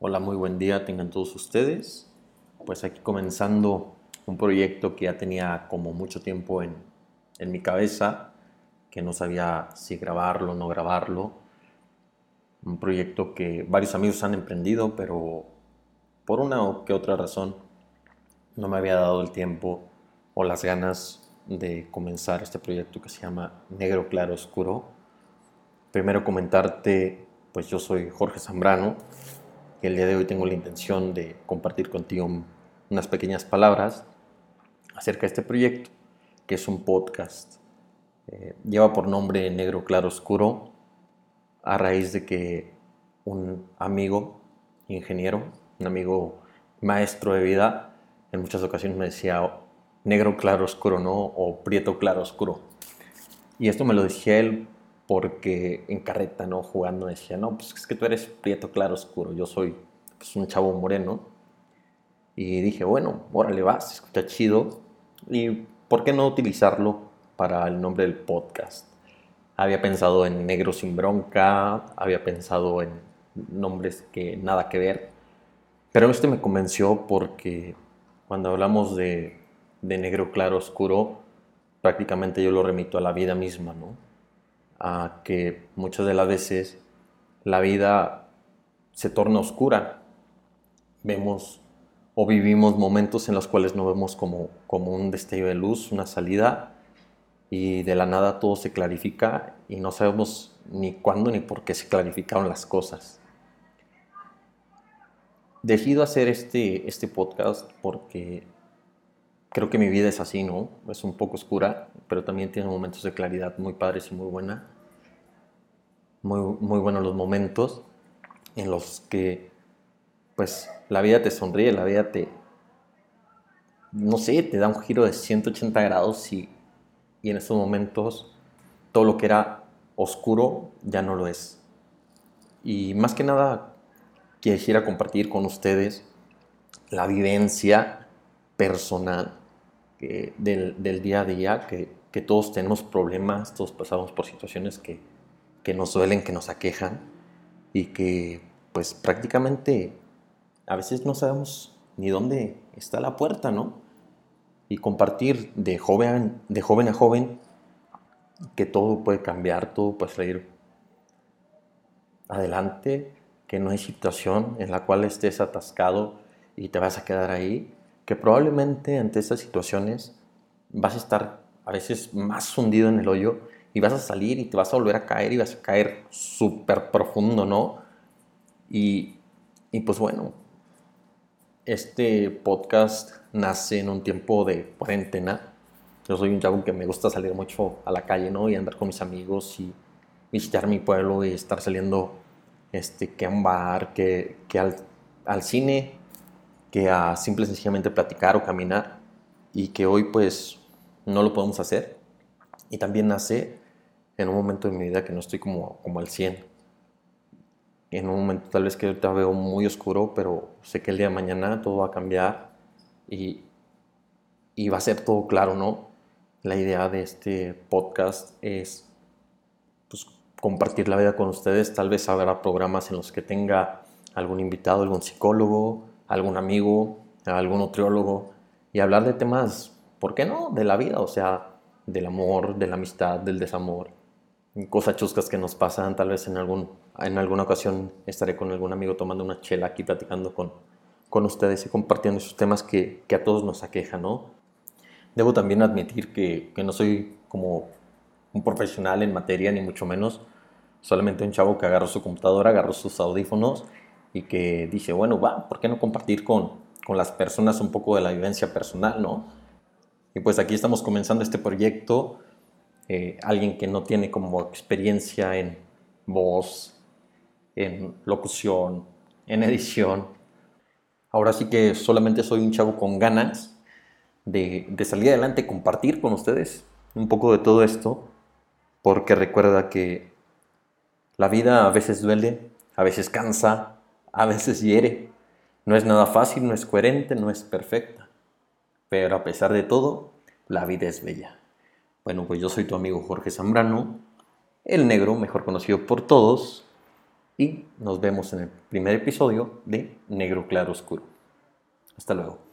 Hola, muy buen día tengan todos ustedes. Pues aquí comenzando un proyecto que ya tenía como mucho tiempo en, en mi cabeza, que no sabía si grabarlo o no grabarlo. Un proyecto que varios amigos han emprendido, pero por una o que otra razón no me había dado el tiempo o las ganas de comenzar este proyecto que se llama Negro Claro Oscuro. Primero comentarte, pues yo soy Jorge Zambrano el día de hoy tengo la intención de compartir contigo unas pequeñas palabras acerca de este proyecto, que es un podcast. Eh, lleva por nombre Negro Claro Oscuro a raíz de que un amigo ingeniero, un amigo maestro de vida, en muchas ocasiones me decía negro claro oscuro, ¿no? O prieto claro oscuro. Y esto me lo decía él porque en carreta, ¿no? Jugando decía, no, pues es que tú eres prieto claro oscuro, yo soy pues, un chavo moreno. Y dije, bueno, órale, vas, escucha chido. ¿Y por qué no utilizarlo para el nombre del podcast? Había pensado en Negro sin bronca, había pensado en nombres que nada que ver. Pero este me convenció porque cuando hablamos de, de negro claro oscuro, prácticamente yo lo remito a la vida misma, ¿no? A que muchas de las veces la vida se torna oscura. Vemos o vivimos momentos en los cuales no vemos como, como un destello de luz, una salida, y de la nada todo se clarifica y no sabemos ni cuándo ni por qué se clarificaron las cosas. Decido hacer este, este podcast porque creo que mi vida es así, ¿no? Es un poco oscura, pero también tiene momentos de claridad muy padres y muy buena. Muy, muy buenos los momentos en los que pues la vida te sonríe, la vida te, no sé, te da un giro de 180 grados y, y en estos momentos todo lo que era oscuro ya no lo es. Y más que nada quisiera compartir con ustedes la vivencia personal del, del, día a día, que, que, todos tenemos problemas, todos pasamos por situaciones que, que nos duelen, que nos aquejan y que pues prácticamente a veces no sabemos ni dónde está la puerta, ¿no? Y compartir de joven, de joven a joven que todo puede cambiar, todo puede salir adelante, que no hay situación en la cual estés atascado y te vas a quedar ahí, que probablemente ante estas situaciones vas a estar a veces más hundido en el hoyo y vas a salir y te vas a volver a caer y vas a caer súper profundo, ¿no? Y, y pues bueno, este podcast nace en un tiempo de cuarentena. Yo soy un chavo que me gusta salir mucho a la calle, ¿no? Y andar con mis amigos y visitar mi pueblo y estar saliendo este, que a un bar, que, que al, al, cine, que a simple y sencillamente platicar o caminar. Y que hoy pues no lo podemos hacer. Y también nace en un momento de mi vida que no estoy como, como al 100 en un momento tal vez que ahorita veo muy oscuro, pero sé que el día de mañana todo va a cambiar y, y va a ser todo claro, ¿no? La idea de este podcast es pues, compartir la vida con ustedes. Tal vez habrá programas en los que tenga algún invitado, algún psicólogo, algún amigo, algún nutriólogo y hablar de temas, ¿por qué no? De la vida, o sea, del amor, de la amistad, del desamor, cosas chuscas que nos pasan, tal vez en, algún, en alguna ocasión estaré con algún amigo tomando una chela aquí platicando con, con ustedes y compartiendo esos temas que, que a todos nos aquejan, ¿no? Debo también admitir que, que, no soy como un profesional en materia, ni mucho menos, solamente un chavo que agarró su computadora, agarró sus audífonos y que dice, bueno, va, ¿por qué no compartir con, con las personas un poco de la vivencia personal, ¿no? Y pues aquí estamos comenzando este proyecto eh, alguien que no tiene como experiencia en voz, en locución, en edición. Ahora sí que solamente soy un chavo con ganas de, de salir adelante, compartir con ustedes un poco de todo esto, porque recuerda que la vida a veces duele, a veces cansa, a veces hiere. No es nada fácil, no es coherente, no es perfecta. Pero a pesar de todo, la vida es bella. Bueno, pues yo soy tu amigo Jorge Zambrano, el negro, mejor conocido por todos, y nos vemos en el primer episodio de Negro Claro Oscuro. Hasta luego.